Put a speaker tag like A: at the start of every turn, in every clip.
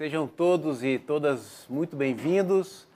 A: Sejam todos e todas muito bem-vindos.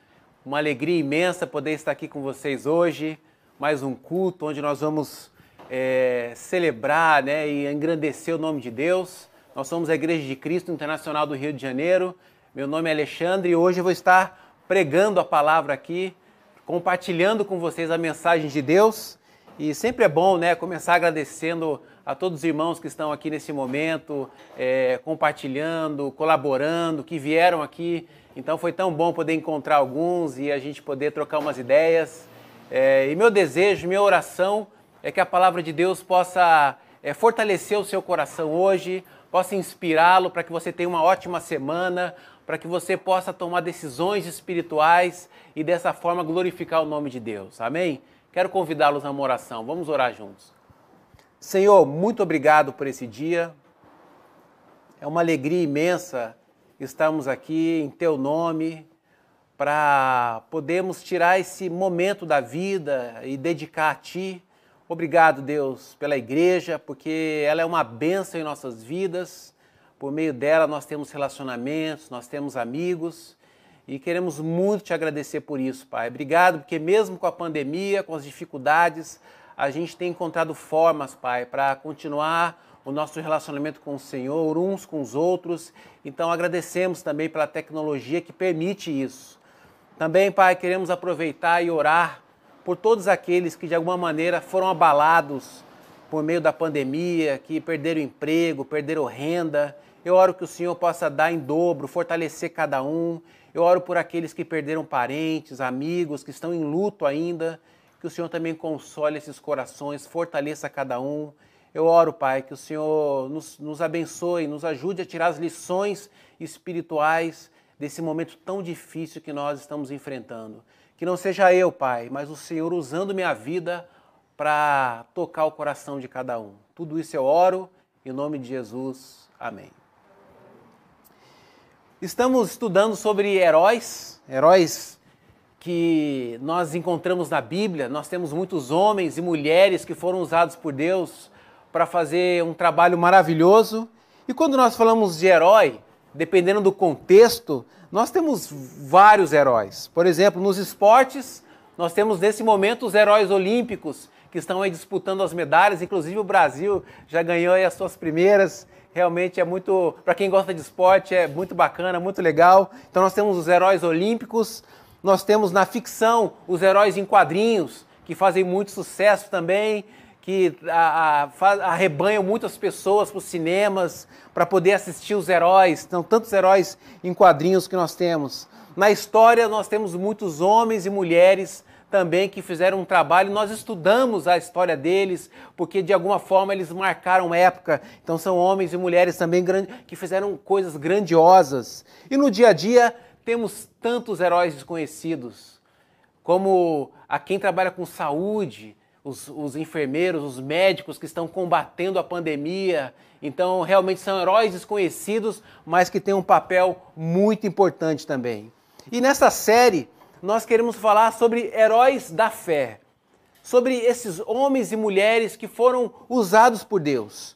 A: Uma alegria imensa poder estar aqui com vocês hoje. Mais um culto onde nós vamos é, celebrar né, e engrandecer o nome de Deus. Nós somos a Igreja de Cristo Internacional do Rio de Janeiro. Meu nome é Alexandre e hoje eu vou estar pregando a palavra aqui, compartilhando com vocês a mensagem de Deus. E sempre é bom né, começar agradecendo a todos os irmãos que estão aqui nesse momento, é, compartilhando, colaborando, que vieram aqui. Então foi tão bom poder encontrar alguns e a gente poder trocar umas ideias. É, e meu desejo, minha oração é que a palavra de Deus possa é, fortalecer o seu coração hoje, possa inspirá-lo para que você tenha uma ótima semana, para que você possa tomar decisões espirituais e dessa forma glorificar o nome de Deus. Amém? Quero convidá-los a uma oração. Vamos orar juntos. Senhor, muito obrigado por esse dia. É uma alegria imensa estarmos aqui em Teu nome para podermos tirar esse momento da vida e dedicar a Ti. Obrigado, Deus, pela igreja, porque ela é uma bênção em nossas vidas. Por meio dela nós temos relacionamentos, nós temos amigos e queremos muito te agradecer por isso, Pai. Obrigado, porque mesmo com a pandemia, com as dificuldades, a gente tem encontrado formas, Pai, para continuar o nosso relacionamento com o Senhor, uns com os outros. Então agradecemos também pela tecnologia que permite isso. Também, Pai, queremos aproveitar e orar por todos aqueles que de alguma maneira foram abalados por meio da pandemia, que perderam emprego, perderam renda. Eu oro que o Senhor possa dar em dobro, fortalecer cada um. Eu oro por aqueles que perderam parentes, amigos, que estão em luto ainda que o Senhor também console esses corações, fortaleça cada um. Eu oro, Pai, que o Senhor nos, nos abençoe, nos ajude a tirar as lições espirituais desse momento tão difícil que nós estamos enfrentando. Que não seja eu, Pai, mas o Senhor usando minha vida para tocar o coração de cada um. Tudo isso eu oro, em nome de Jesus. Amém. Estamos estudando sobre heróis, heróis que nós encontramos na Bíblia, nós temos muitos homens e mulheres que foram usados por Deus para fazer um trabalho maravilhoso. E quando nós falamos de herói, dependendo do contexto, nós temos vários heróis. Por exemplo, nos esportes, nós temos nesse momento os heróis olímpicos que estão aí disputando as medalhas, inclusive o Brasil já ganhou as suas primeiras. Realmente é muito, para quem gosta de esporte, é muito bacana, muito legal. Então nós temos os heróis olímpicos, nós temos na ficção os heróis em quadrinhos, que fazem muito sucesso também, que arrebanham muitas pessoas para os cinemas para poder assistir os heróis. Então, tantos heróis em quadrinhos que nós temos. Na história, nós temos muitos homens e mulheres também que fizeram um trabalho. Nós estudamos a história deles, porque de alguma forma eles marcaram época. Então, são homens e mulheres também que fizeram coisas grandiosas. E no dia a dia, temos tantos heróis desconhecidos, como a quem trabalha com saúde, os, os, enfermeiros, os médicos que estão combatendo a pandemia. Então, realmente são heróis desconhecidos, mas que têm um papel muito importante também. E nessa série, nós queremos falar sobre heróis da fé, sobre esses homens e mulheres que foram usados por Deus.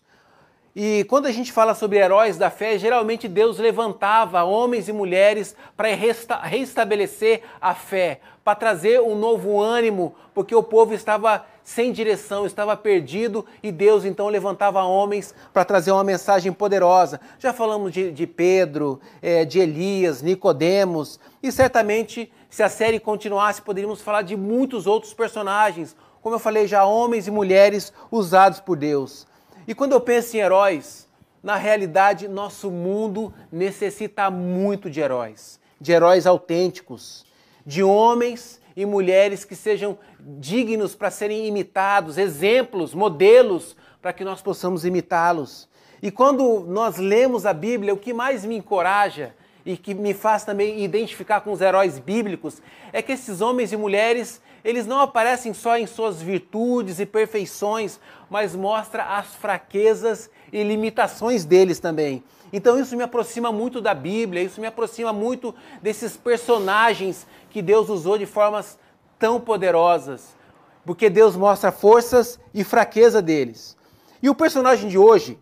A: E quando a gente fala sobre heróis da fé, geralmente Deus levantava homens e mulheres para resta restabelecer a fé, para trazer um novo ânimo, porque o povo estava sem direção, estava perdido e Deus então levantava homens para trazer uma mensagem poderosa. Já falamos de, de Pedro, é, de Elias, Nicodemos e certamente se a série continuasse poderíamos falar de muitos outros personagens, como eu falei já homens e mulheres usados por Deus. E quando eu penso em heróis, na realidade, nosso mundo necessita muito de heróis, de heróis autênticos, de homens e mulheres que sejam dignos para serem imitados, exemplos, modelos para que nós possamos imitá-los. E quando nós lemos a Bíblia, o que mais me encoraja e que me faz também identificar com os heróis bíblicos é que esses homens e mulheres eles não aparecem só em suas virtudes e perfeições, mas mostra as fraquezas e limitações deles também. Então isso me aproxima muito da Bíblia, isso me aproxima muito desses personagens que Deus usou de formas tão poderosas, porque Deus mostra forças e fraqueza deles. E o personagem de hoje,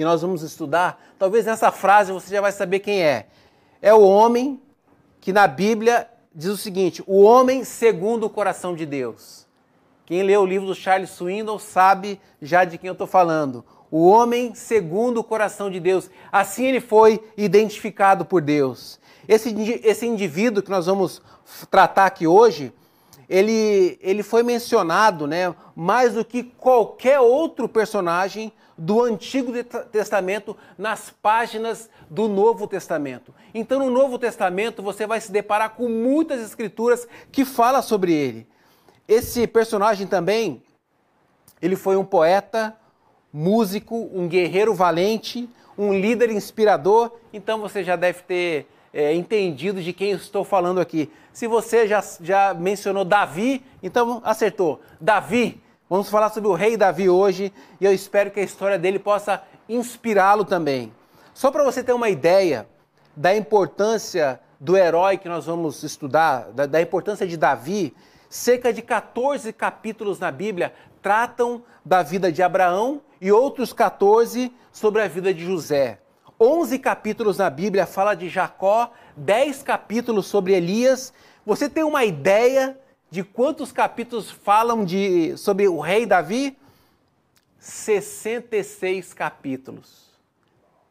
A: que nós vamos estudar, talvez nessa frase você já vai saber quem é. É o homem que na Bíblia diz o seguinte: o homem segundo o coração de Deus. Quem lê o livro do Charles Swindoll sabe já de quem eu estou falando. O homem segundo o coração de Deus. Assim ele foi identificado por Deus. Esse, esse indivíduo que nós vamos tratar aqui hoje, ele, ele foi mencionado né, mais do que qualquer outro personagem do Antigo Testamento nas páginas do Novo Testamento. Então, no Novo Testamento, você vai se deparar com muitas escrituras que falam sobre ele. Esse personagem também, ele foi um poeta, músico, um guerreiro valente, um líder inspirador. Então, você já deve ter é, entendido de quem estou falando aqui. Se você já, já mencionou Davi, então acertou. Davi, vamos falar sobre o rei Davi hoje e eu espero que a história dele possa inspirá-lo também. Só para você ter uma ideia da importância do herói que nós vamos estudar, da, da importância de Davi, cerca de 14 capítulos na Bíblia tratam da vida de Abraão e outros 14 sobre a vida de José. 11 capítulos na Bíblia fala de Jacó, 10 capítulos sobre Elias. Você tem uma ideia de quantos capítulos falam de, sobre o rei Davi? 66 capítulos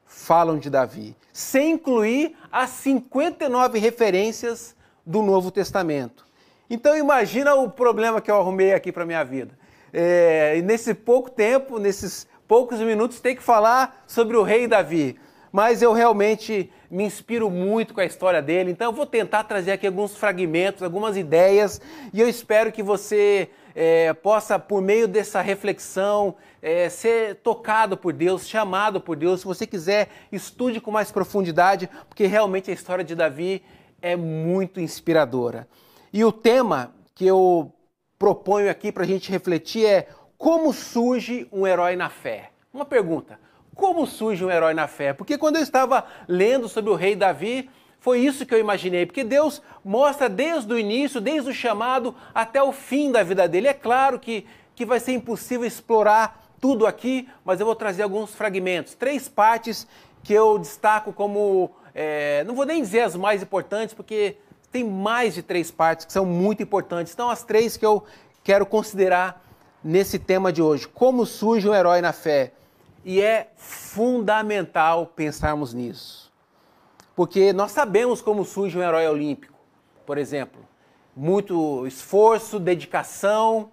A: falam de Davi, sem incluir as 59 referências do Novo Testamento. Então imagina o problema que eu arrumei aqui para minha vida. É, nesse pouco tempo, nesses poucos minutos, tem que falar sobre o rei Davi mas eu realmente me inspiro muito com a história dele, então eu vou tentar trazer aqui alguns fragmentos, algumas ideias, e eu espero que você é, possa, por meio dessa reflexão, é, ser tocado por Deus, chamado por Deus. Se você quiser, estude com mais profundidade, porque realmente a história de Davi é muito inspiradora. E o tema que eu proponho aqui para a gente refletir é como surge um herói na fé. Uma pergunta como surge um herói na fé? Porque quando eu estava lendo sobre o rei Davi, foi isso que eu imaginei, porque Deus mostra desde o início, desde o chamado até o fim da vida dele. É claro que, que vai ser impossível explorar tudo aqui, mas eu vou trazer alguns fragmentos, três partes que eu destaco como, é, não vou nem dizer as mais importantes, porque tem mais de três partes que são muito importantes. Então, as três que eu quero considerar nesse tema de hoje. Como surge um herói na fé? E é fundamental pensarmos nisso. Porque nós sabemos como surge um herói olímpico, por exemplo. Muito esforço, dedicação,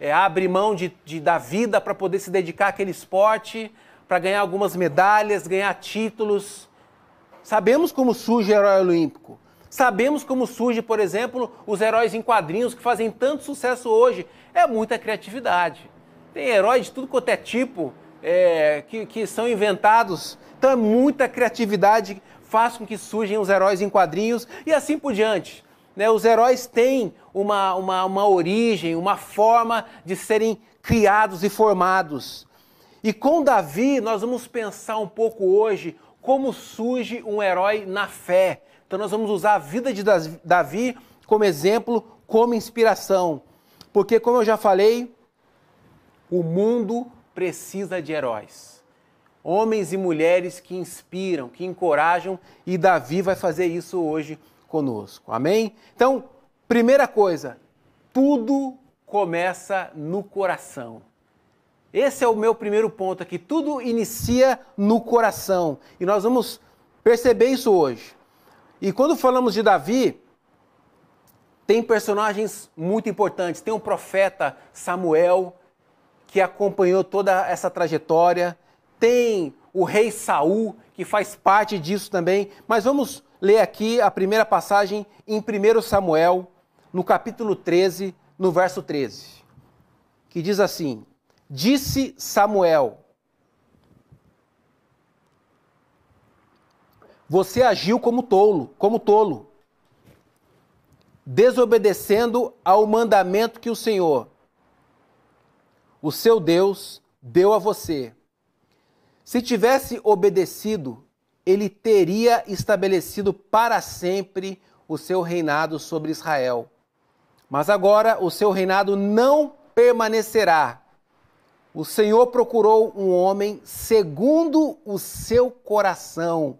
A: é, abre mão de, de da vida para poder se dedicar àquele esporte, para ganhar algumas medalhas, ganhar títulos. Sabemos como surge o herói olímpico. Sabemos como surge, por exemplo, os heróis em quadrinhos que fazem tanto sucesso hoje. É muita criatividade. Tem herói de tudo quanto é tipo, é, que, que são inventados. Então é muita criatividade faz com que surjam os heróis em quadrinhos e assim por diante. Né? Os heróis têm uma, uma, uma origem, uma forma de serem criados e formados. E com Davi, nós vamos pensar um pouco hoje como surge um herói na fé. Então, nós vamos usar a vida de Davi como exemplo, como inspiração. Porque, como eu já falei, o mundo precisa de heróis. Homens e mulheres que inspiram, que encorajam, e Davi vai fazer isso hoje conosco. Amém? Então, primeira coisa, tudo começa no coração. Esse é o meu primeiro ponto aqui. Tudo inicia no coração. E nós vamos perceber isso hoje. E quando falamos de Davi, tem personagens muito importantes. Tem o profeta Samuel, que acompanhou toda essa trajetória. Tem o rei Saul, que faz parte disso também. Mas vamos ler aqui a primeira passagem em 1 Samuel, no capítulo 13, no verso 13, que diz assim: Disse Samuel: Você agiu como tolo, como tolo, desobedecendo ao mandamento que o Senhor, o seu Deus deu a você. Se tivesse obedecido, ele teria estabelecido para sempre o seu reinado sobre Israel. Mas agora o seu reinado não permanecerá. o Senhor procurou um homem segundo o seu coração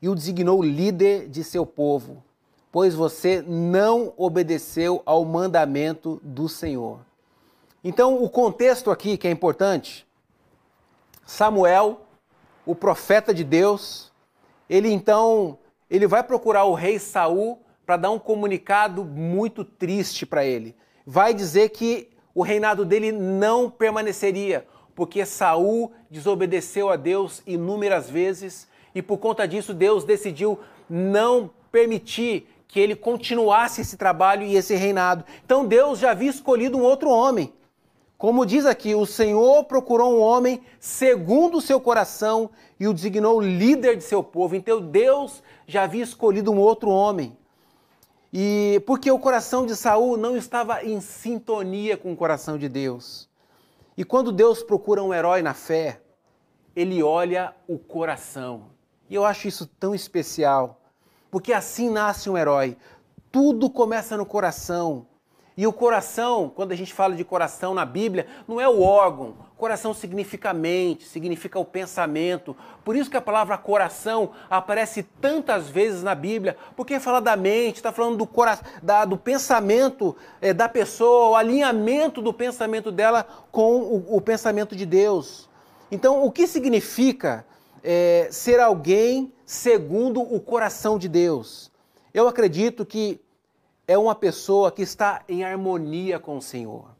A: e o designou líder de seu povo, pois você não obedeceu ao mandamento do Senhor. Então, o contexto aqui que é importante, Samuel, o profeta de Deus, ele então, ele vai procurar o rei Saul para dar um comunicado muito triste para ele. Vai dizer que o reinado dele não permaneceria, porque Saul desobedeceu a Deus inúmeras vezes e por conta disso Deus decidiu não permitir que ele continuasse esse trabalho e esse reinado. Então Deus já havia escolhido um outro homem. Como diz aqui, o Senhor procurou um homem segundo o seu coração e o designou líder de seu povo. Então Deus já havia escolhido um outro homem. E porque o coração de Saul não estava em sintonia com o coração de Deus. E quando Deus procura um herói na fé, ele olha o coração. E eu acho isso tão especial, porque assim nasce um herói. Tudo começa no coração. E o coração, quando a gente fala de coração na Bíblia, não é o órgão. Coração significa mente, significa o pensamento. Por isso que a palavra coração aparece tantas vezes na Bíblia, porque fala da mente, está falando do, cora da, do pensamento é, da pessoa, o alinhamento do pensamento dela com o, o pensamento de Deus. Então, o que significa é, ser alguém segundo o coração de Deus? Eu acredito que é uma pessoa que está em harmonia com o Senhor.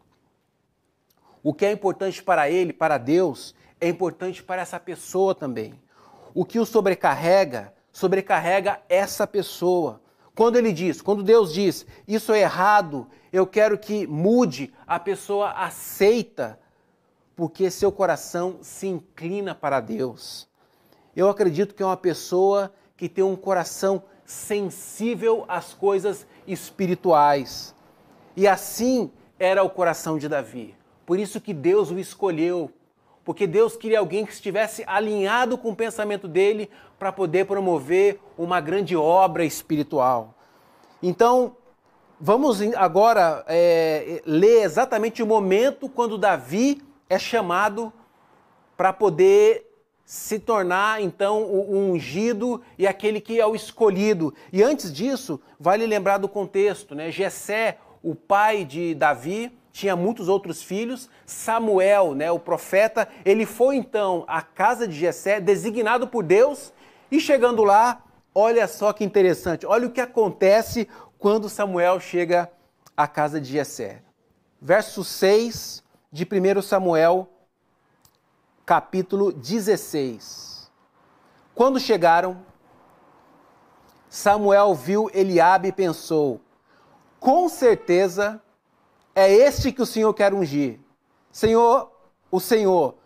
A: O que é importante para ele, para Deus, é importante para essa pessoa também. O que o sobrecarrega, sobrecarrega essa pessoa. Quando ele diz, quando Deus diz, isso é errado, eu quero que mude, a pessoa aceita, porque seu coração se inclina para Deus. Eu acredito que é uma pessoa que tem um coração sensível às coisas espirituais. E assim era o coração de Davi. Por isso que Deus o escolheu, porque Deus queria alguém que estivesse alinhado com o pensamento dele para poder promover uma grande obra espiritual. Então, vamos agora é, ler exatamente o momento quando Davi é chamado para poder se tornar então o ungido e aquele que é o escolhido. E antes disso, vale lembrar do contexto, né? Jessé, o pai de Davi, tinha muitos outros filhos. Samuel, né, o profeta, ele foi então à casa de Jessé, designado por Deus, e chegando lá, olha só que interessante. Olha o que acontece quando Samuel chega à casa de Jessé. Verso 6 de 1 Samuel capítulo 16. Quando chegaram, Samuel viu Eliabe e pensou: com certeza é este que o Senhor quer ungir. Senhor, o Senhor,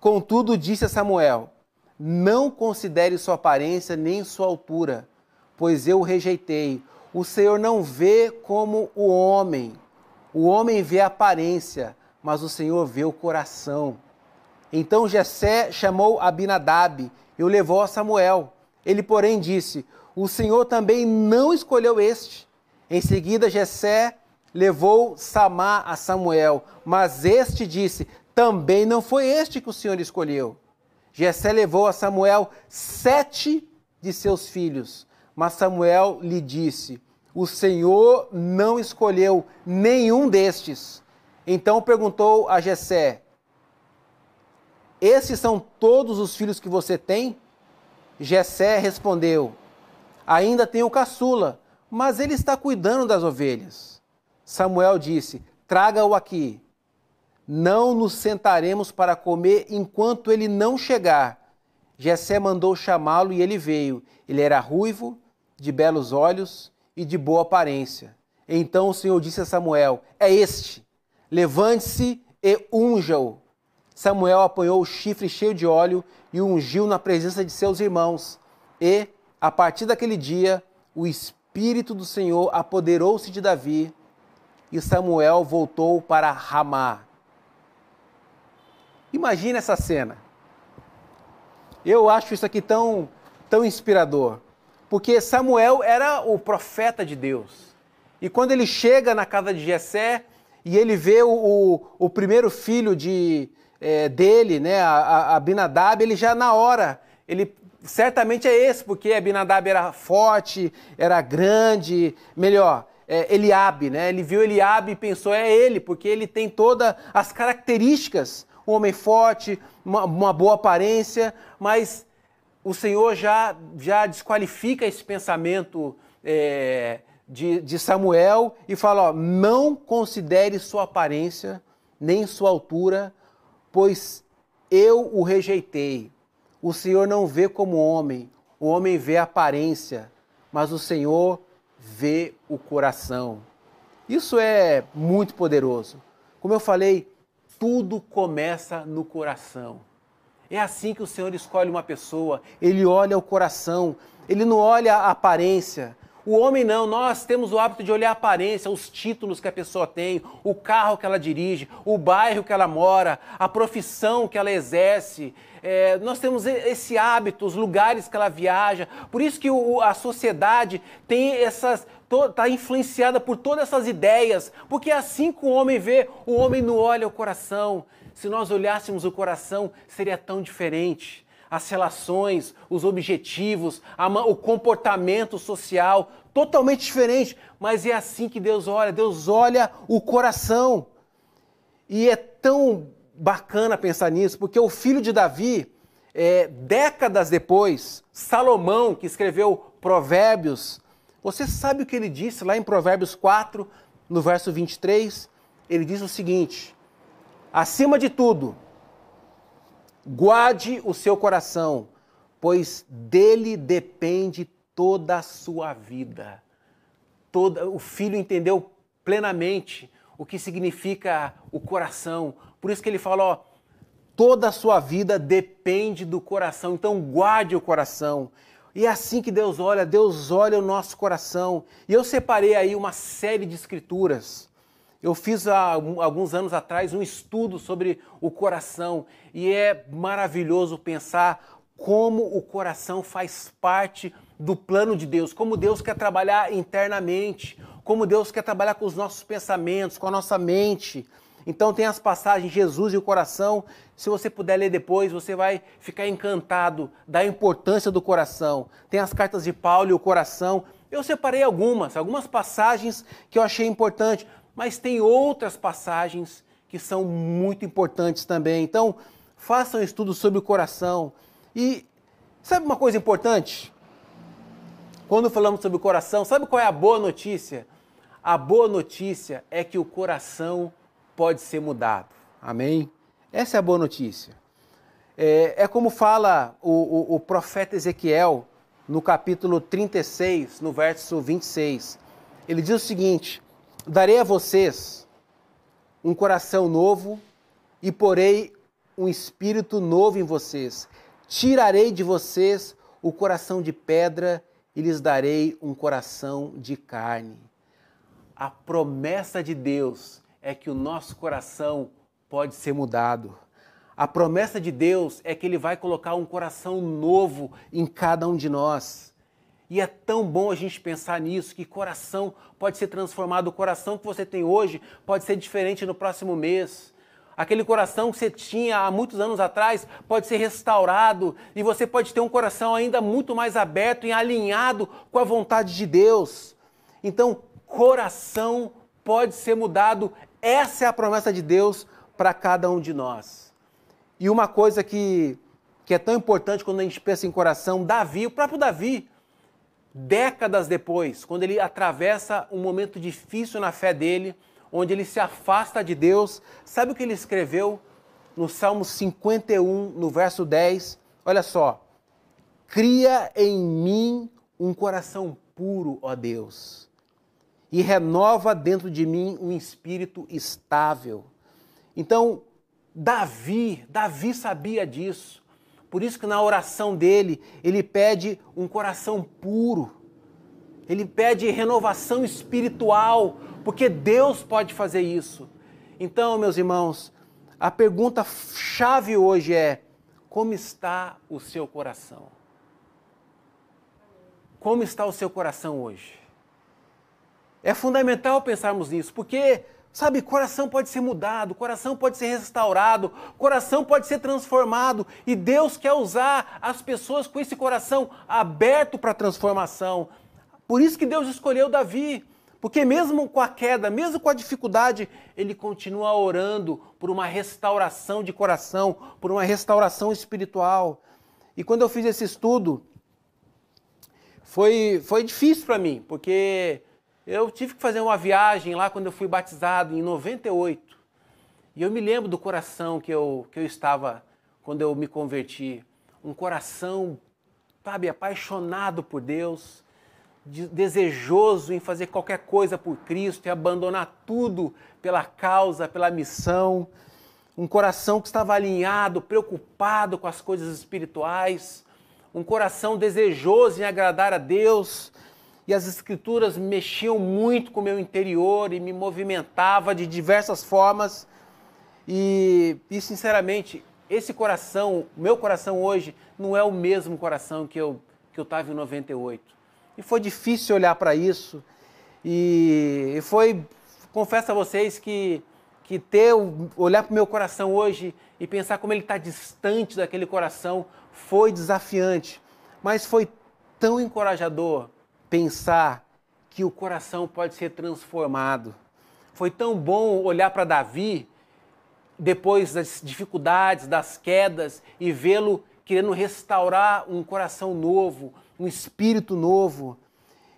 A: contudo, disse a Samuel: Não considere sua aparência nem sua altura, pois eu o rejeitei. O Senhor não vê como o homem. O homem vê a aparência, mas o Senhor vê o coração. Então Jessé chamou Abinadab e o levou a Samuel. Ele, porém, disse: O Senhor também não escolheu este. Em seguida, Jessé levou Samá a Samuel, mas este disse: Também não foi este que o Senhor escolheu. Jessé levou a Samuel sete de seus filhos, mas Samuel lhe disse: O Senhor não escolheu nenhum destes. Então perguntou a Jessé: esses são todos os filhos que você tem? Jessé respondeu: Ainda tenho caçula, mas ele está cuidando das ovelhas. Samuel disse: Traga-o aqui. Não nos sentaremos para comer enquanto ele não chegar. Jessé mandou chamá-lo e ele veio. Ele era ruivo, de belos olhos e de boa aparência. Então o Senhor disse a Samuel: É este. Levante-se e unja-o. Samuel apanhou o chifre cheio de óleo e o ungiu na presença de seus irmãos. E, a partir daquele dia, o Espírito do Senhor apoderou-se de Davi e Samuel voltou para Ramá. Imagina essa cena. Eu acho isso aqui tão, tão inspirador. Porque Samuel era o profeta de Deus. E quando ele chega na casa de Jessé e ele vê o, o, o primeiro filho de, é, dele, né, a, Abinadab, ele já na hora, ele certamente é esse, porque Abinadab era forte, era grande, melhor, é, Eliabe, né? Ele viu Eliabe e pensou, é ele, porque ele tem todas as características, um homem forte, uma, uma boa aparência, mas o Senhor já, já desqualifica esse pensamento é, de, de Samuel e fala: ó, não considere sua aparência, nem sua altura, pois eu o rejeitei. O Senhor não vê como homem, o homem vê a aparência, mas o Senhor vê o coração. Isso é muito poderoso. Como eu falei, tudo começa no coração. É assim que o Senhor escolhe uma pessoa. Ele olha o coração, ele não olha a aparência. O homem não, nós temos o hábito de olhar a aparência, os títulos que a pessoa tem, o carro que ela dirige, o bairro que ela mora, a profissão que ela exerce. É, nós temos esse hábito, os lugares que ela viaja. Por isso que o, a sociedade tem essas está influenciada por todas essas ideias, porque é assim que o homem vê, o homem não olha o coração. Se nós olhássemos o coração, seria tão diferente. As relações, os objetivos, o comportamento social, totalmente diferente. Mas é assim que Deus olha. Deus olha o coração. E é tão bacana pensar nisso, porque o filho de Davi, é, décadas depois, Salomão, que escreveu Provérbios, você sabe o que ele disse lá em Provérbios 4, no verso 23? Ele diz o seguinte: Acima de tudo, guarde o seu coração, pois dele depende toda a sua vida. Toda, o filho entendeu plenamente o que significa o coração. Por isso que ele fala, ó, toda a sua vida depende do coração. Então guarde o coração. E é assim que Deus olha, Deus olha o nosso coração. E eu separei aí uma série de escrituras. Eu fiz há alguns anos atrás um estudo sobre o coração e é maravilhoso pensar como o coração faz parte do plano de Deus, como Deus quer trabalhar internamente, como Deus quer trabalhar com os nossos pensamentos, com a nossa mente. Então tem as passagens Jesus e o coração. Se você puder ler depois, você vai ficar encantado da importância do coração. Tem as cartas de Paulo e o coração. Eu separei algumas, algumas passagens que eu achei importante, mas tem outras passagens que são muito importantes também. Então, façam um estudo sobre o coração. E sabe uma coisa importante? Quando falamos sobre o coração, sabe qual é a boa notícia? A boa notícia é que o coração pode ser mudado. Amém? Essa é a boa notícia. É, é como fala o, o, o profeta Ezequiel no capítulo 36, no verso 26. Ele diz o seguinte: Darei a vocês um coração novo e porei um espírito novo em vocês. Tirarei de vocês o coração de pedra e lhes darei um coração de carne. A promessa de Deus é que o nosso coração pode ser mudado. A promessa de Deus é que Ele vai colocar um coração novo em cada um de nós. E é tão bom a gente pensar nisso, que coração pode ser transformado. O coração que você tem hoje pode ser diferente no próximo mês. Aquele coração que você tinha há muitos anos atrás pode ser restaurado e você pode ter um coração ainda muito mais aberto e alinhado com a vontade de Deus. Então, coração pode ser mudado essa é a promessa de Deus para cada um de nós. E uma coisa que, que é tão importante quando a gente pensa em coração, Davi, o próprio Davi, décadas depois, quando ele atravessa um momento difícil na fé dele, onde ele se afasta de Deus, sabe o que ele escreveu no Salmo 51, no verso 10? Olha só. Cria em mim um coração puro, ó Deus e renova dentro de mim um espírito estável. Então, Davi, Davi sabia disso. Por isso que na oração dele, ele pede um coração puro. Ele pede renovação espiritual, porque Deus pode fazer isso. Então, meus irmãos, a pergunta chave hoje é: como está o seu coração? Como está o seu coração hoje? É fundamental pensarmos nisso, porque Sabe, coração pode ser mudado, coração pode ser restaurado, coração pode ser transformado e Deus quer usar as pessoas com esse coração aberto para transformação. Por isso que Deus escolheu Davi, porque mesmo com a queda, mesmo com a dificuldade, ele continua orando por uma restauração de coração, por uma restauração espiritual. E quando eu fiz esse estudo, foi, foi difícil para mim, porque eu tive que fazer uma viagem lá quando eu fui batizado, em 98. E eu me lembro do coração que eu, que eu estava quando eu me converti. Um coração, sabe, apaixonado por Deus, desejoso em fazer qualquer coisa por Cristo e abandonar tudo pela causa, pela missão. Um coração que estava alinhado, preocupado com as coisas espirituais. Um coração desejoso em agradar a Deus e as escrituras mexiam muito com o meu interior e me movimentava de diversas formas. E, e sinceramente, esse coração, meu coração hoje, não é o mesmo coração que eu que eu estava em 98. E foi difícil olhar para isso. E, e foi, confesso a vocês que que ter olhar para o meu coração hoje e pensar como ele está distante daquele coração foi desafiante, mas foi tão encorajador pensar que o coração pode ser transformado. Foi tão bom olhar para Davi depois das dificuldades, das quedas e vê-lo querendo restaurar um coração novo, um espírito novo.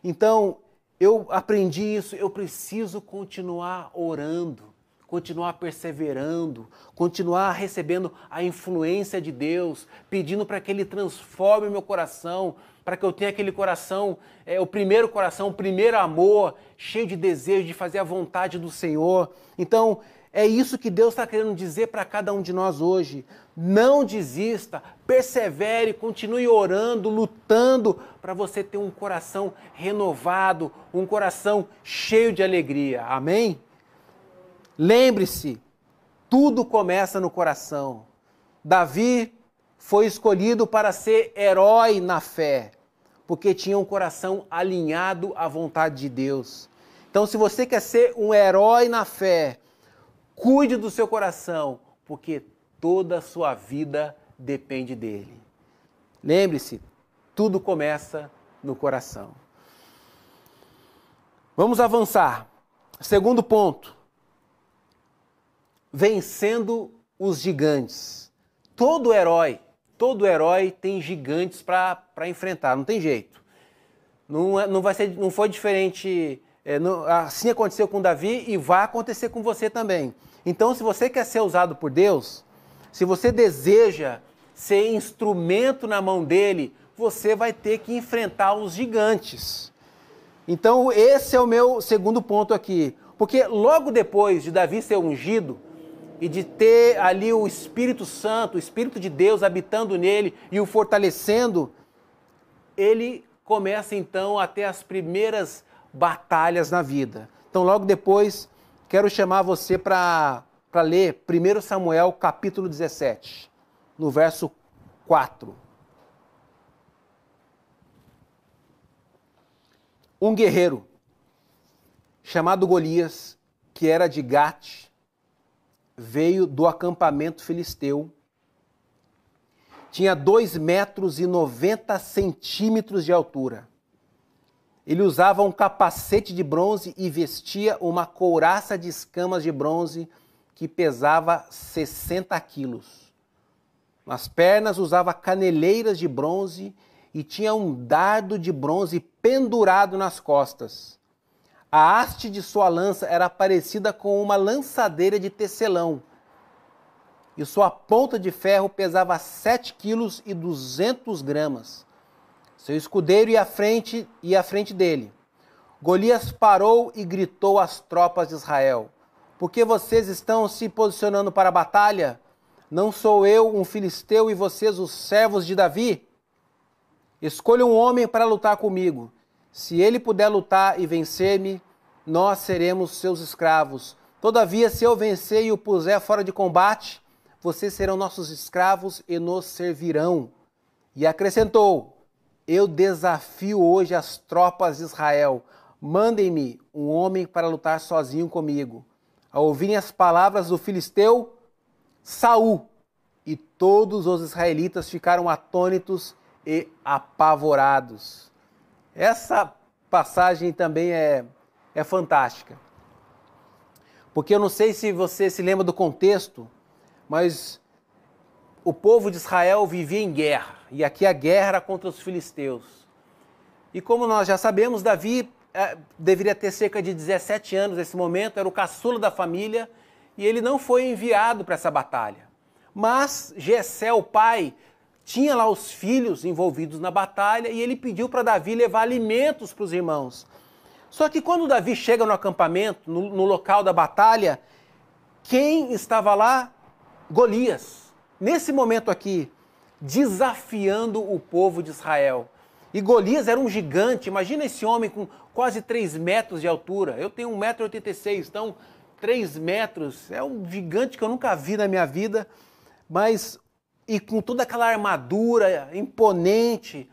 A: Então, eu aprendi isso, eu preciso continuar orando continuar perseverando, continuar recebendo a influência de Deus, pedindo para que Ele transforme meu coração, para que eu tenha aquele coração, é, o primeiro coração, o primeiro amor, cheio de desejo de fazer a vontade do Senhor. Então, é isso que Deus está querendo dizer para cada um de nós hoje. Não desista, persevere, continue orando, lutando para você ter um coração renovado, um coração cheio de alegria. Amém? Lembre-se, tudo começa no coração. Davi foi escolhido para ser herói na fé, porque tinha um coração alinhado à vontade de Deus. Então, se você quer ser um herói na fé, cuide do seu coração, porque toda a sua vida depende dele. Lembre-se, tudo começa no coração. Vamos avançar. Segundo ponto vencendo os gigantes. Todo herói, todo herói tem gigantes para enfrentar, não tem jeito. Não, é, não, vai ser, não foi diferente. É, não, assim aconteceu com Davi e vai acontecer com você também. Então, se você quer ser usado por Deus, se você deseja ser instrumento na mão dele, você vai ter que enfrentar os gigantes. Então, esse é o meu segundo ponto aqui. Porque logo depois de Davi ser ungido, e de ter ali o Espírito Santo, o Espírito de Deus habitando nele e o fortalecendo, ele começa então a ter as primeiras batalhas na vida. Então, logo depois, quero chamar você para ler 1 Samuel capítulo 17, no verso 4. Um guerreiro chamado Golias, que era de Gate, veio do acampamento filisteu. Tinha 2 metros e 90 centímetros de altura. Ele usava um capacete de bronze e vestia uma couraça de escamas de bronze que pesava 60 quilos. Nas pernas usava caneleiras de bronze e tinha um dardo de bronze pendurado nas costas. A haste de sua lança era parecida com uma lançadeira de tecelão, e sua ponta de ferro pesava 7 quilos e 200 gramas. Seu escudeiro ia à frente e à frente dele. Golias parou e gritou às tropas de Israel: Por que vocês estão se posicionando para a batalha? Não sou eu um filisteu e vocês os servos de Davi? Escolha um homem para lutar comigo. Se ele puder lutar e vencer-me, nós seremos seus escravos. Todavia, se eu vencer e o puser fora de combate, vocês serão nossos escravos e nos servirão. E acrescentou: Eu desafio hoje as tropas de Israel. Mandem-me um homem para lutar sozinho comigo. ao ouvirem as palavras do filisteu Saul, e todos os israelitas ficaram atônitos e apavorados. Essa passagem também é, é fantástica. Porque eu não sei se você se lembra do contexto, mas o povo de Israel vivia em guerra, e aqui a guerra era contra os filisteus. E como nós já sabemos, Davi é, deveria ter cerca de 17 anos nesse momento, era o caçula da família, e ele não foi enviado para essa batalha. Mas Jessé, o pai, tinha lá os filhos envolvidos na batalha e ele pediu para Davi levar alimentos para os irmãos. Só que quando Davi chega no acampamento, no, no, local da batalha, quem estava lá? Golias. Nesse momento aqui, desafiando o povo de Israel. E Golias era um gigante, imagina esse homem com quase 3 metros de altura. Eu tenho 1,86m, então 3 metros. É um gigante que eu nunca vi na minha vida mas e com toda aquela armadura imponente.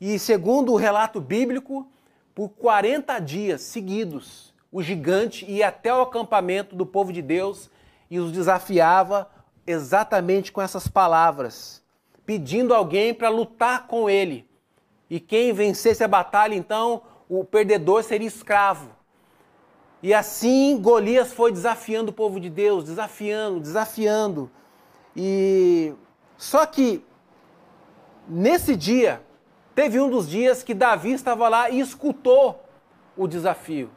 A: E segundo o relato bíblico, por 40 dias seguidos, o gigante ia até o acampamento do povo de Deus e os desafiava exatamente com essas palavras, pedindo alguém para lutar com ele. E quem vencesse a batalha, então, o perdedor seria escravo. E assim Golias foi desafiando o povo de Deus, desafiando, desafiando. E só que nesse dia teve um dos dias que Davi estava lá e escutou o desafio.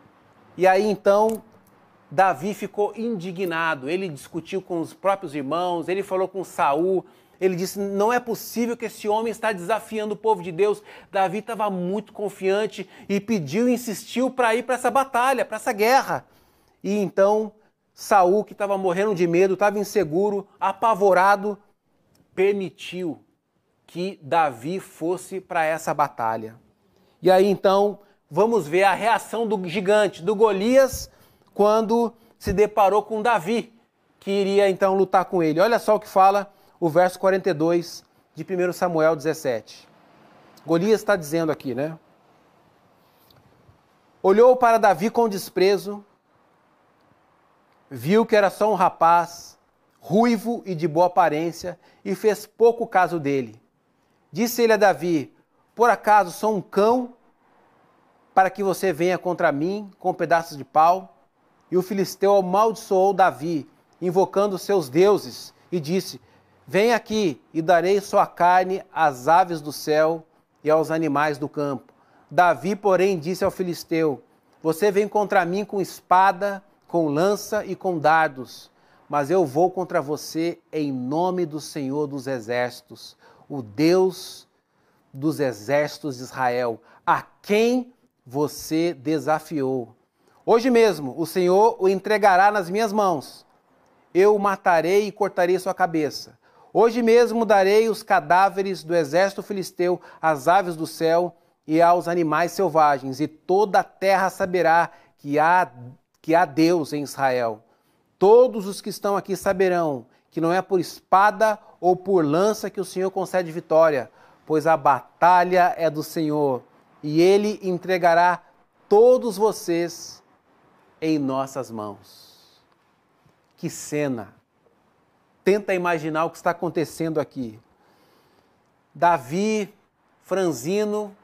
A: E aí então Davi ficou indignado. Ele discutiu com os próprios irmãos, ele falou com Saul. Ele disse: Não é possível que esse homem está desafiando o povo de Deus. Davi estava muito confiante e pediu, insistiu para ir para essa batalha, para essa guerra. E então Saul, que estava morrendo de medo, estava inseguro, apavorado, permitiu que Davi fosse para essa batalha. E aí então, vamos ver a reação do gigante, do Golias, quando se deparou com Davi, que iria então lutar com ele. Olha só o que fala o verso 42 de 1 Samuel 17. Golias está dizendo aqui, né? Olhou para Davi com desprezo viu que era só um rapaz, ruivo e de boa aparência, e fez pouco caso dele. Disse ele a Davi: Por acaso sou um cão para que você venha contra mim com pedaços de pau? E o filisteu amaldiçoou Davi, invocando seus deuses, e disse: Vem aqui e darei sua carne às aves do céu e aos animais do campo. Davi, porém, disse ao filisteu: Você vem contra mim com espada com lança e com dardos, mas eu vou contra você em nome do Senhor dos Exércitos, o Deus dos exércitos de Israel, a quem você desafiou. Hoje mesmo o Senhor o entregará nas minhas mãos. Eu o matarei e cortarei sua cabeça. Hoje mesmo darei os cadáveres do exército filisteu às aves do céu e aos animais selvagens, e toda a terra saberá que há que há Deus em Israel. Todos os que estão aqui saberão que não é por espada ou por lança que o Senhor concede vitória, pois a batalha é do Senhor e ele entregará todos vocês em nossas mãos. Que cena! Tenta imaginar o que está acontecendo aqui. Davi, franzino,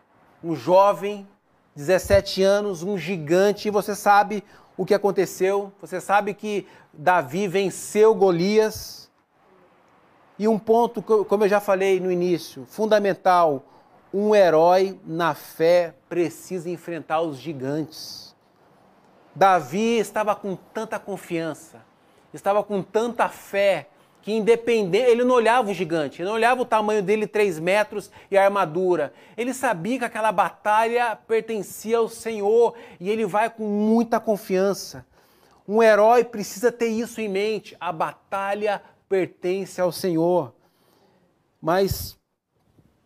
A: um jovem, 17 anos, um gigante, e você sabe o que aconteceu. Você sabe que Davi venceu Golias. E um ponto, como eu já falei no início, fundamental: um herói na fé precisa enfrentar os gigantes. Davi estava com tanta confiança, estava com tanta fé, que independente, ele não olhava o gigante, ele não olhava o tamanho dele, 3 metros e a armadura. Ele sabia que aquela batalha pertencia ao Senhor e ele vai com muita confiança. Um herói precisa ter isso em mente, a batalha pertence ao Senhor. Mas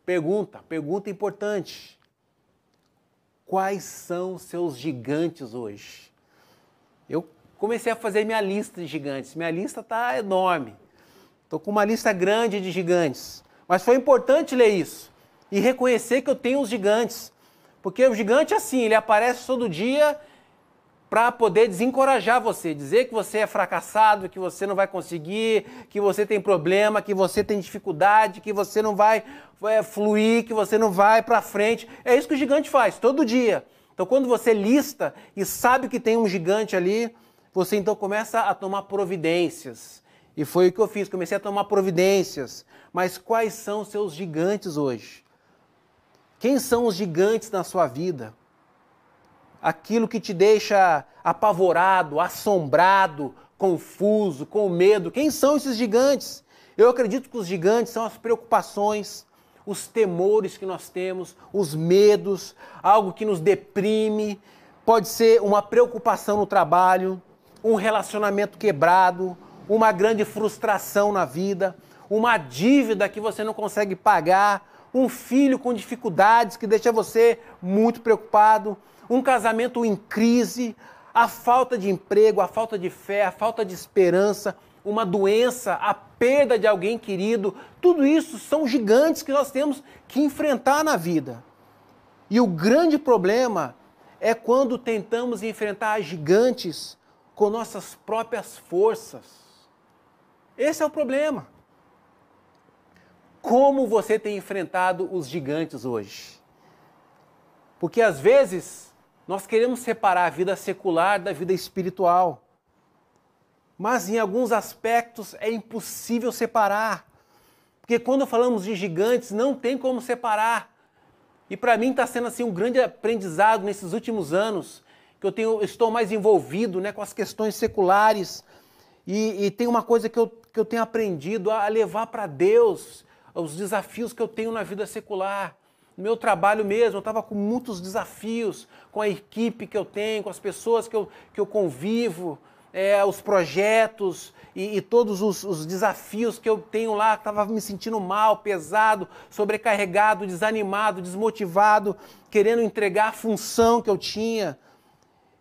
A: pergunta, pergunta importante. Quais são seus gigantes hoje? Eu comecei a fazer minha lista de gigantes. Minha lista está enorme. Estou com uma lista grande de gigantes. Mas foi importante ler isso e reconhecer que eu tenho os gigantes. Porque o gigante, assim, ele aparece todo dia para poder desencorajar você, dizer que você é fracassado, que você não vai conseguir, que você tem problema, que você tem dificuldade, que você não vai é, fluir, que você não vai para frente. É isso que o gigante faz todo dia. Então, quando você lista e sabe que tem um gigante ali, você então começa a tomar providências. E foi o que eu fiz, comecei a tomar providências. Mas quais são os seus gigantes hoje? Quem são os gigantes na sua vida? aquilo que te deixa apavorado, assombrado, confuso, com medo. Quem são esses gigantes? Eu acredito que os gigantes são as preocupações, os temores que nós temos, os medos, algo que nos deprime. Pode ser uma preocupação no trabalho, um relacionamento quebrado, uma grande frustração na vida, uma dívida que você não consegue pagar, um filho com dificuldades que deixa você muito preocupado um casamento em crise, a falta de emprego, a falta de fé, a falta de esperança, uma doença, a perda de alguém querido, tudo isso são gigantes que nós temos que enfrentar na vida. E o grande problema é quando tentamos enfrentar gigantes com nossas próprias forças. Esse é o problema. Como você tem enfrentado os gigantes hoje? Porque às vezes nós queremos separar a vida secular da vida espiritual. Mas em alguns aspectos é impossível separar. Porque quando falamos de gigantes, não tem como separar. E para mim está sendo assim um grande aprendizado nesses últimos anos, que eu tenho, estou mais envolvido né, com as questões seculares. E, e tem uma coisa que eu, que eu tenho aprendido a levar para Deus os desafios que eu tenho na vida secular no meu trabalho mesmo, eu estava com muitos desafios com a equipe que eu tenho, com as pessoas que eu, que eu convivo, é, os projetos e, e todos os, os, desafios que eu tenho lá, estava me sentindo mal, pesado, sobrecarregado, desanimado, desmotivado, querendo entregar a função que eu tinha.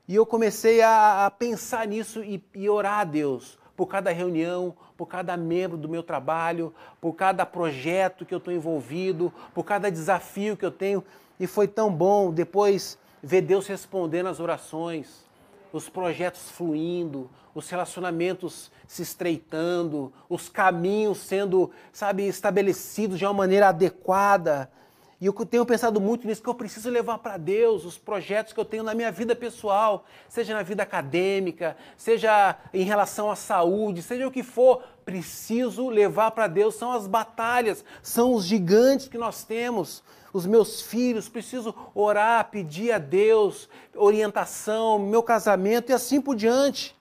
A: E eu comecei a, a pensar nisso e, e orar a Deus por cada reunião, por cada membro do meu trabalho, por cada projeto que eu estou envolvido, por cada desafio que eu tenho. E foi tão bom depois ver Deus respondendo às orações, os projetos fluindo, os relacionamentos se estreitando, os caminhos sendo, sabe, estabelecidos de uma maneira adequada. E eu tenho pensado muito nisso, que eu preciso levar para Deus os projetos que eu tenho na minha vida pessoal, seja na vida acadêmica, seja em relação à saúde, seja o que for, preciso levar para Deus. São as batalhas, são os gigantes que nós temos. Os meus filhos, preciso orar, pedir a Deus orientação, meu casamento e assim por diante.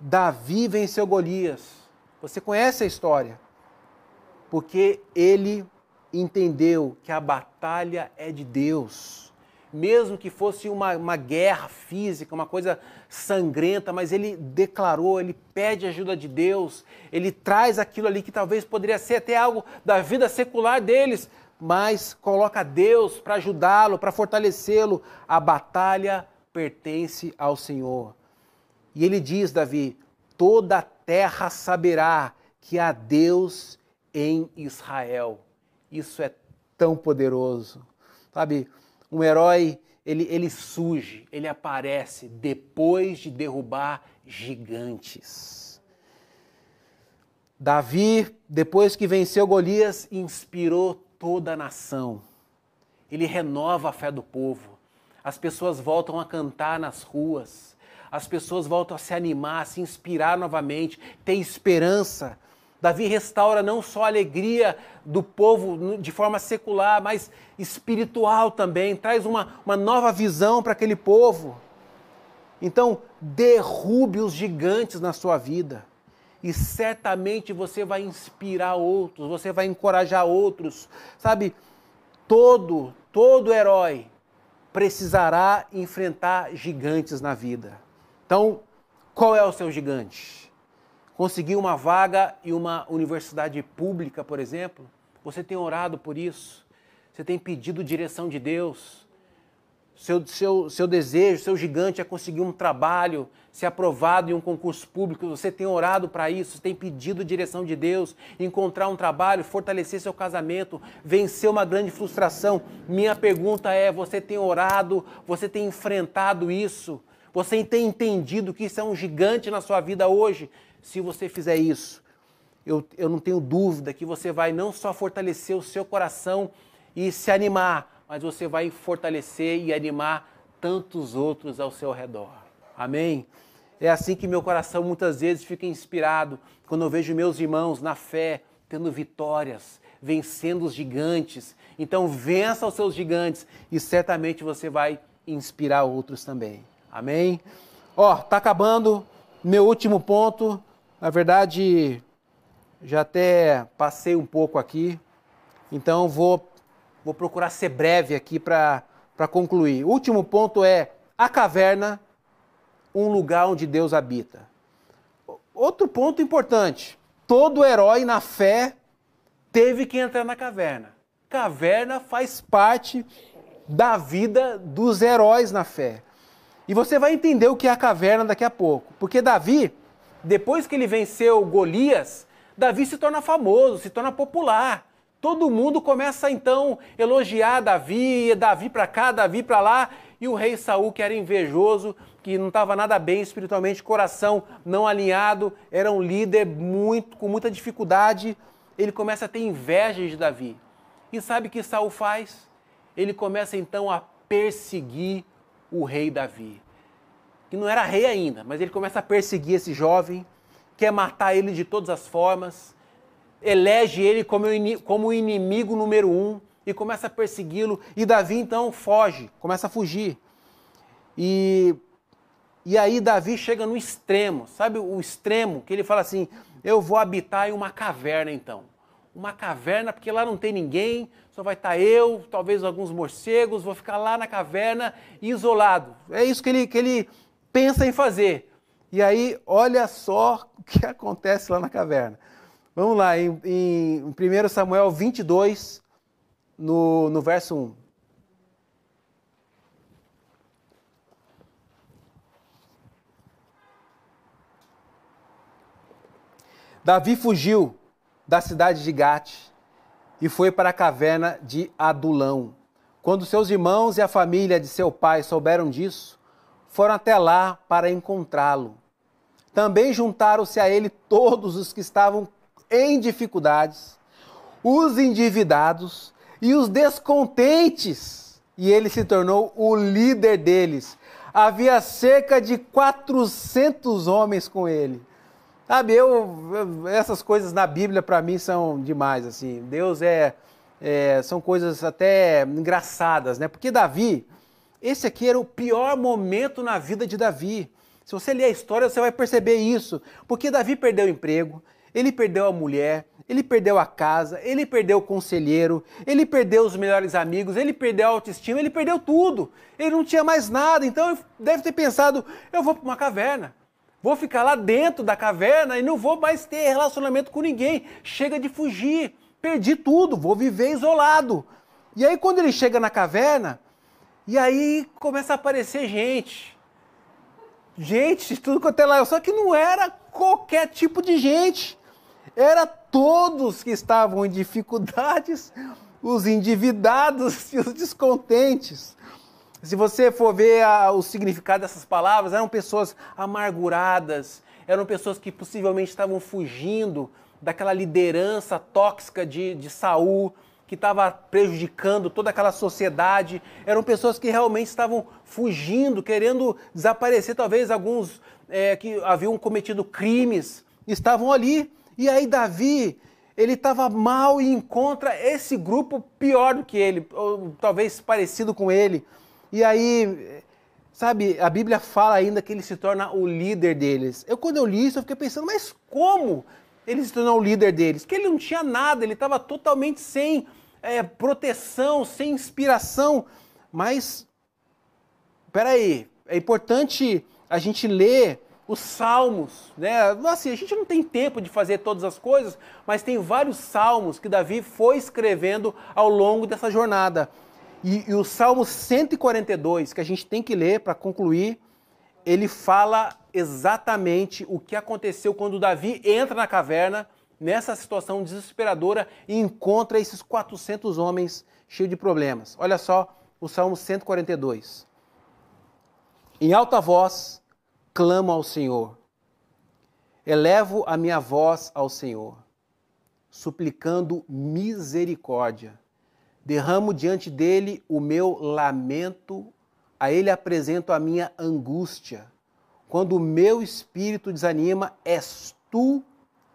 A: Davi venceu Golias. Você conhece a história? Porque ele entendeu que a batalha é de Deus. Mesmo que fosse uma, uma guerra física, uma coisa sangrenta, mas ele declarou, ele pede ajuda de Deus, ele traz aquilo ali que talvez poderia ser até algo da vida secular deles, mas coloca Deus para ajudá-lo, para fortalecê-lo. A batalha pertence ao Senhor. E ele diz, Davi: toda a terra saberá que há Deus em Israel. Isso é tão poderoso. Sabe, um herói, ele, ele surge, ele aparece depois de derrubar gigantes. Davi, depois que venceu Golias, inspirou toda a nação. Ele renova a fé do povo. As pessoas voltam a cantar nas ruas. As pessoas voltam a se animar, a se inspirar novamente, ter esperança. Davi restaura não só a alegria do povo de forma secular, mas espiritual também, traz uma, uma nova visão para aquele povo. Então, derrube os gigantes na sua vida. E certamente você vai inspirar outros, você vai encorajar outros. Sabe, todo, todo herói precisará enfrentar gigantes na vida. Então, qual é o seu gigante? Conseguir uma vaga em uma universidade pública, por exemplo, você tem orado por isso, você tem pedido direção de Deus. Seu, seu, seu desejo, seu gigante é conseguir um trabalho, ser aprovado em um concurso público, você tem orado para isso, tem pedido direção de Deus, encontrar um trabalho, fortalecer seu casamento, vencer uma grande frustração. Minha pergunta é: você tem orado, você tem enfrentado isso? Você tem entendido que isso é um gigante na sua vida hoje? Se você fizer isso, eu, eu não tenho dúvida que você vai não só fortalecer o seu coração e se animar, mas você vai fortalecer e animar tantos outros ao seu redor. Amém? É assim que meu coração muitas vezes fica inspirado quando eu vejo meus irmãos na fé tendo vitórias, vencendo os gigantes. Então, vença os seus gigantes e certamente você vai inspirar outros também. Amém? Ó, tá acabando meu último ponto. Na verdade, já até passei um pouco aqui. Então, vou vou procurar ser breve aqui para concluir. O último ponto é a caverna, um lugar onde Deus habita. Outro ponto importante: todo herói na fé teve que entrar na caverna. Caverna faz parte da vida dos heróis na fé. E você vai entender o que é a caverna daqui a pouco. Porque Davi, depois que ele venceu Golias, Davi se torna famoso, se torna popular. Todo mundo começa então a elogiar Davi, Davi para cá, Davi para lá, e o rei Saul, que era invejoso, que não estava nada bem espiritualmente, coração não alinhado, era um líder muito com muita dificuldade, ele começa a ter inveja de Davi. E sabe o que Saul faz? Ele começa então a perseguir o rei Davi. Que não era rei ainda, mas ele começa a perseguir esse jovem, quer matar ele de todas as formas, elege ele como, como o inimigo número um e começa a persegui-lo. E Davi então foge, começa a fugir. E, e aí Davi chega no extremo, sabe o extremo que ele fala assim: eu vou habitar em uma caverna então. Uma caverna, porque lá não tem ninguém, só vai estar eu, talvez alguns morcegos, vou ficar lá na caverna isolado. É isso que ele, que ele pensa em fazer. E aí, olha só o que acontece lá na caverna. Vamos lá, em, em 1 Samuel 22, no, no verso 1. Davi fugiu da cidade de Gate e foi para a caverna de Adulão. Quando seus irmãos e a família de seu pai souberam disso, foram até lá para encontrá-lo. Também juntaram-se a ele todos os que estavam em dificuldades, os endividados e os descontentes, e ele se tornou o líder deles. Havia cerca de 400 homens com ele. Sabe, eu, essas coisas na Bíblia para mim são demais, assim. Deus é, é, são coisas até engraçadas, né? Porque Davi, esse aqui era o pior momento na vida de Davi. Se você ler a história, você vai perceber isso. Porque Davi perdeu o emprego, ele perdeu a mulher, ele perdeu a casa, ele perdeu o conselheiro, ele perdeu os melhores amigos, ele perdeu a autoestima, ele perdeu tudo. Ele não tinha mais nada, então deve ter pensado: eu vou para uma caverna. Vou ficar lá dentro da caverna e não vou mais ter relacionamento com ninguém. Chega de fugir. Perdi tudo, vou viver isolado. E aí quando ele chega na caverna, e aí começa a aparecer gente. Gente, tudo quanto é lá. Só que não era qualquer tipo de gente. Era todos que estavam em dificuldades, os endividados e os descontentes. Se você for ver a, o significado dessas palavras, eram pessoas amarguradas, eram pessoas que possivelmente estavam fugindo daquela liderança tóxica de, de Saul, que estava prejudicando toda aquela sociedade. Eram pessoas que realmente estavam fugindo, querendo desaparecer. Talvez alguns é, que haviam cometido crimes estavam ali. E aí Davi, ele estava mal e encontra esse grupo pior do que ele, ou talvez parecido com ele. E aí, sabe, a Bíblia fala ainda que ele se torna o líder deles. Eu, quando eu li isso, eu fiquei pensando, mas como ele se tornou o líder deles? Que ele não tinha nada, ele estava totalmente sem é, proteção, sem inspiração. Mas, peraí, é importante a gente ler os salmos, né? Assim, a gente não tem tempo de fazer todas as coisas, mas tem vários salmos que Davi foi escrevendo ao longo dessa jornada. E, e o Salmo 142, que a gente tem que ler para concluir, ele fala exatamente o que aconteceu quando Davi entra na caverna, nessa situação desesperadora, e encontra esses 400 homens cheios de problemas. Olha só o Salmo 142. Em alta voz, clamo ao Senhor. Elevo a minha voz ao Senhor, suplicando misericórdia. Derramo diante dele o meu lamento, a ele apresento a minha angústia. Quando o meu espírito desanima, és tu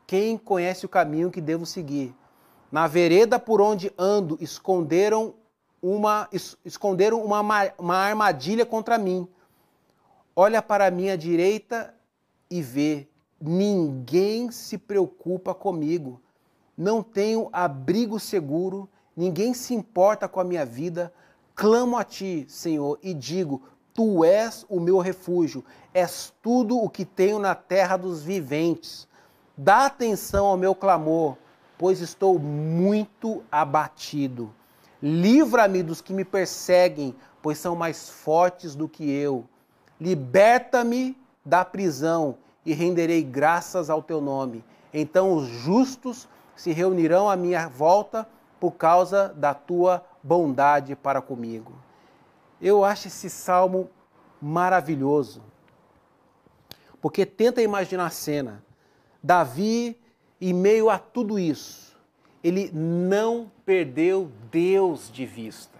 A: quem conhece o caminho que devo seguir. Na vereda por onde ando, esconderam uma, esconderam uma, uma armadilha contra mim. Olha para a minha direita e vê, ninguém se preocupa comigo. Não tenho abrigo seguro, ninguém se importa com a minha vida. Clamo a ti, Senhor, e digo: Tu és o meu refúgio, és tudo o que tenho na terra dos viventes. Dá atenção ao meu clamor, pois estou muito abatido. Livra-me dos que me perseguem, pois são mais fortes do que eu. Liberta-me da prisão e renderei graças ao teu nome. Então os justos se reunirão à minha volta por causa da tua bondade para comigo. Eu acho esse salmo maravilhoso, porque tenta imaginar a cena. Davi, em meio a tudo isso, ele não perdeu Deus de vista.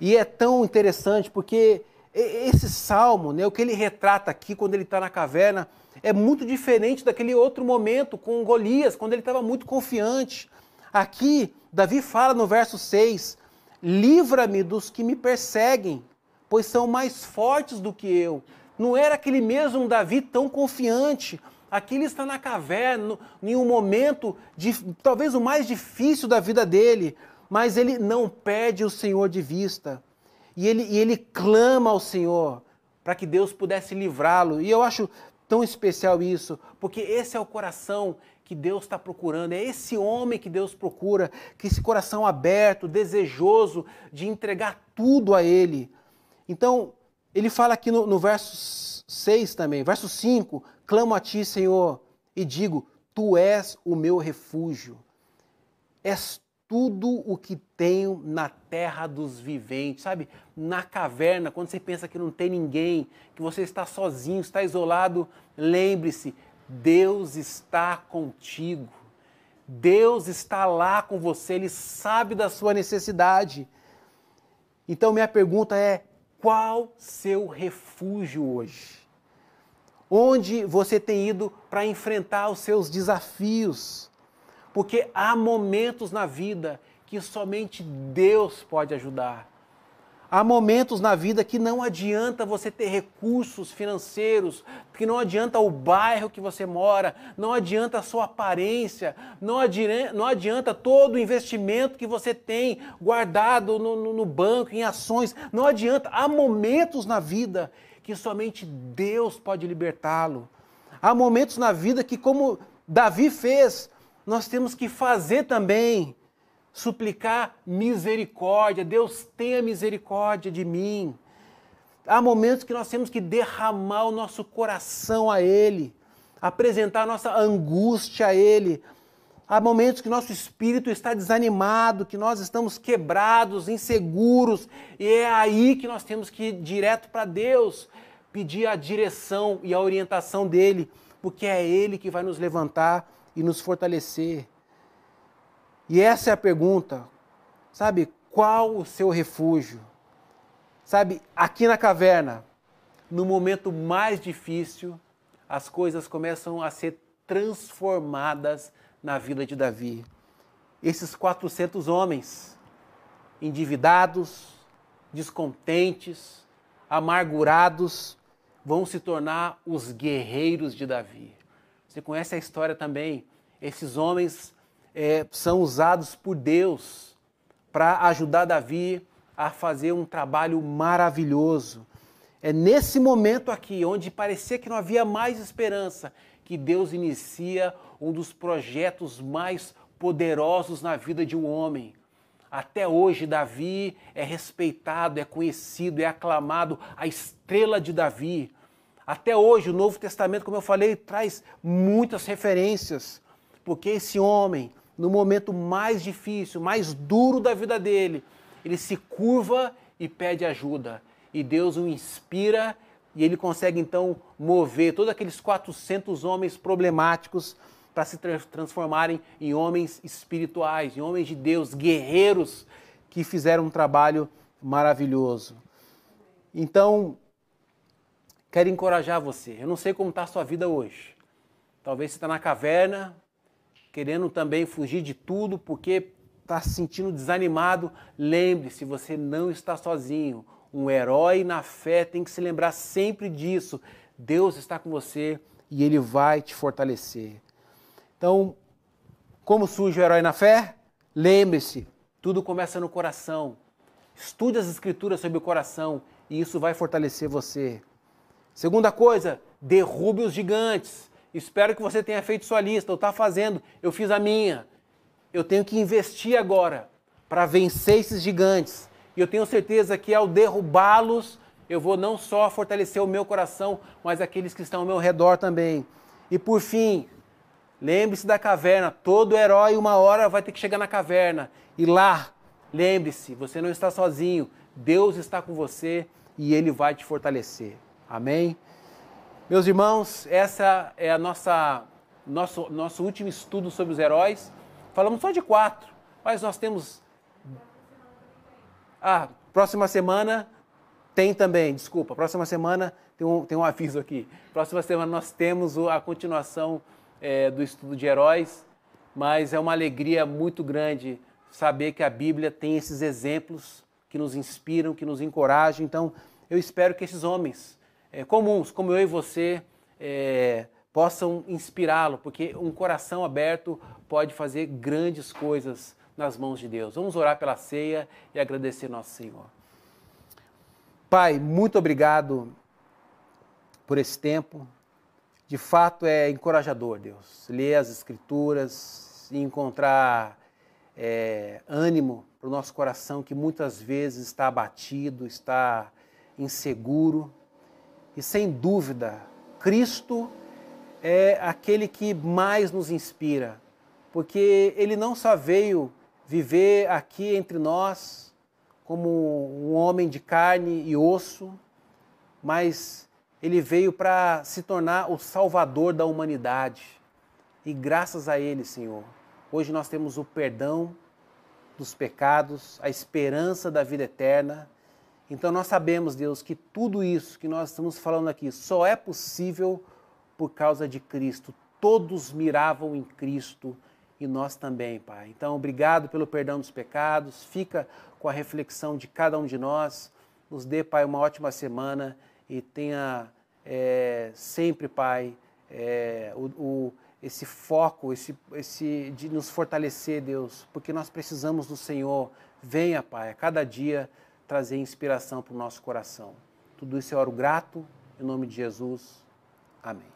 A: E é tão interessante porque esse salmo, né, o que ele retrata aqui quando ele está na caverna, é muito diferente daquele outro momento com Golias, quando ele estava muito confiante. Aqui, Davi fala no verso 6: Livra-me dos que me perseguem, pois são mais fortes do que eu. Não era aquele mesmo Davi tão confiante, Aqui ele está na caverna, em um momento de talvez o mais difícil da vida dele, mas ele não perde o Senhor de vista. E ele, e ele clama ao Senhor para que Deus pudesse livrá-lo. E eu acho tão especial isso, porque esse é o coração que Deus está procurando, é esse homem que Deus procura, que esse coração aberto, desejoso de entregar tudo a Ele. Então, ele fala aqui no, no verso 6 também, verso 5: Clamo a ti, Senhor, e digo: Tu és o meu refúgio. És tudo o que tenho na terra dos viventes, sabe? Na caverna, quando você pensa que não tem ninguém, que você está sozinho, está isolado, lembre-se: Deus está contigo. Deus está lá com você, Ele sabe da sua necessidade. Então, minha pergunta é: qual seu refúgio hoje? Onde você tem ido para enfrentar os seus desafios? Porque há momentos na vida que somente Deus pode ajudar. Há momentos na vida que não adianta você ter recursos financeiros, que não adianta o bairro que você mora, não adianta a sua aparência, não adianta, não adianta todo o investimento que você tem guardado no, no, no banco, em ações, não adianta. Há momentos na vida que somente Deus pode libertá-lo. Há momentos na vida que, como Davi fez, nós temos que fazer também suplicar misericórdia. Deus tenha misericórdia de mim. Há momentos que nós temos que derramar o nosso coração a Ele, apresentar a nossa angústia a Ele. Há momentos que nosso espírito está desanimado, que nós estamos quebrados, inseguros, e é aí que nós temos que ir direto para Deus, pedir a direção e a orientação dele, porque é Ele que vai nos levantar e nos fortalecer. E essa é a pergunta, sabe? Qual o seu refúgio? Sabe, aqui na caverna, no momento mais difícil, as coisas começam a ser transformadas na vida de Davi. Esses 400 homens, endividados, descontentes, amargurados, vão se tornar os guerreiros de Davi. Você conhece a história também? Esses homens é, são usados por Deus para ajudar Davi a fazer um trabalho maravilhoso. É nesse momento aqui, onde parecia que não havia mais esperança, que Deus inicia um dos projetos mais poderosos na vida de um homem. Até hoje, Davi é respeitado, é conhecido, é aclamado, a estrela de Davi. Até hoje, o Novo Testamento, como eu falei, traz muitas referências, porque esse homem no momento mais difícil, mais duro da vida dele, ele se curva e pede ajuda. E Deus o inspira e ele consegue então mover todos aqueles 400 homens problemáticos para se transformarem em homens espirituais, em homens de Deus, guerreiros que fizeram um trabalho maravilhoso. Então, quero encorajar você. Eu não sei como está a sua vida hoje. Talvez você está na caverna, querendo também fugir de tudo, porque está se sentindo desanimado. Lembre-se, você não está sozinho. Um herói na fé tem que se lembrar sempre disso. Deus está com você e ele vai te fortalecer. Então, como surge o herói na fé? Lembre-se, tudo começa no coração. Estude as escrituras sobre o coração e isso vai fortalecer você. Segunda coisa, derrube os gigantes. Espero que você tenha feito sua lista, ou está fazendo, eu fiz a minha. Eu tenho que investir agora para vencer esses gigantes. E eu tenho certeza que ao derrubá-los, eu vou não só fortalecer o meu coração, mas aqueles que estão ao meu redor também. E por fim, lembre-se da caverna. Todo herói, uma hora, vai ter que chegar na caverna. E lá, lembre-se, você não está sozinho. Deus está com você e Ele vai te fortalecer. Amém? Meus irmãos, essa é a nossa nosso, nosso último estudo sobre os heróis. Falamos só de quatro, mas nós temos ah, próxima semana tem também, desculpa, próxima semana tem um, tem um aviso aqui. Próxima semana nós temos a continuação é, do estudo de heróis, mas é uma alegria muito grande saber que a Bíblia tem esses exemplos que nos inspiram, que nos encorajam. Então, eu espero que esses homens é, comuns, como eu e você, é, possam inspirá-lo, porque um coração aberto pode fazer grandes coisas nas mãos de Deus. Vamos orar pela ceia e agradecer nosso Senhor. Pai, muito obrigado por esse tempo. De fato é encorajador, Deus, ler as Escrituras e encontrar é, ânimo para o nosso coração que muitas vezes está abatido, está inseguro. E sem dúvida, Cristo é aquele que mais nos inspira, porque ele não só veio viver aqui entre nós como um homem de carne e osso, mas ele veio para se tornar o salvador da humanidade. E graças a ele, Senhor, hoje nós temos o perdão dos pecados, a esperança da vida eterna. Então nós sabemos, Deus, que tudo isso que nós estamos falando aqui só é possível por causa de Cristo. Todos miravam em Cristo e nós também, Pai. Então, obrigado pelo perdão dos pecados. Fica com a reflexão de cada um de nós. Nos dê, Pai, uma ótima semana e tenha é, sempre, Pai, é, o, o, esse foco, esse, esse de nos fortalecer, Deus, porque nós precisamos do Senhor. Venha, Pai, a cada dia trazer inspiração para o nosso coração. Tudo isso é oro grato, em nome de Jesus. Amém.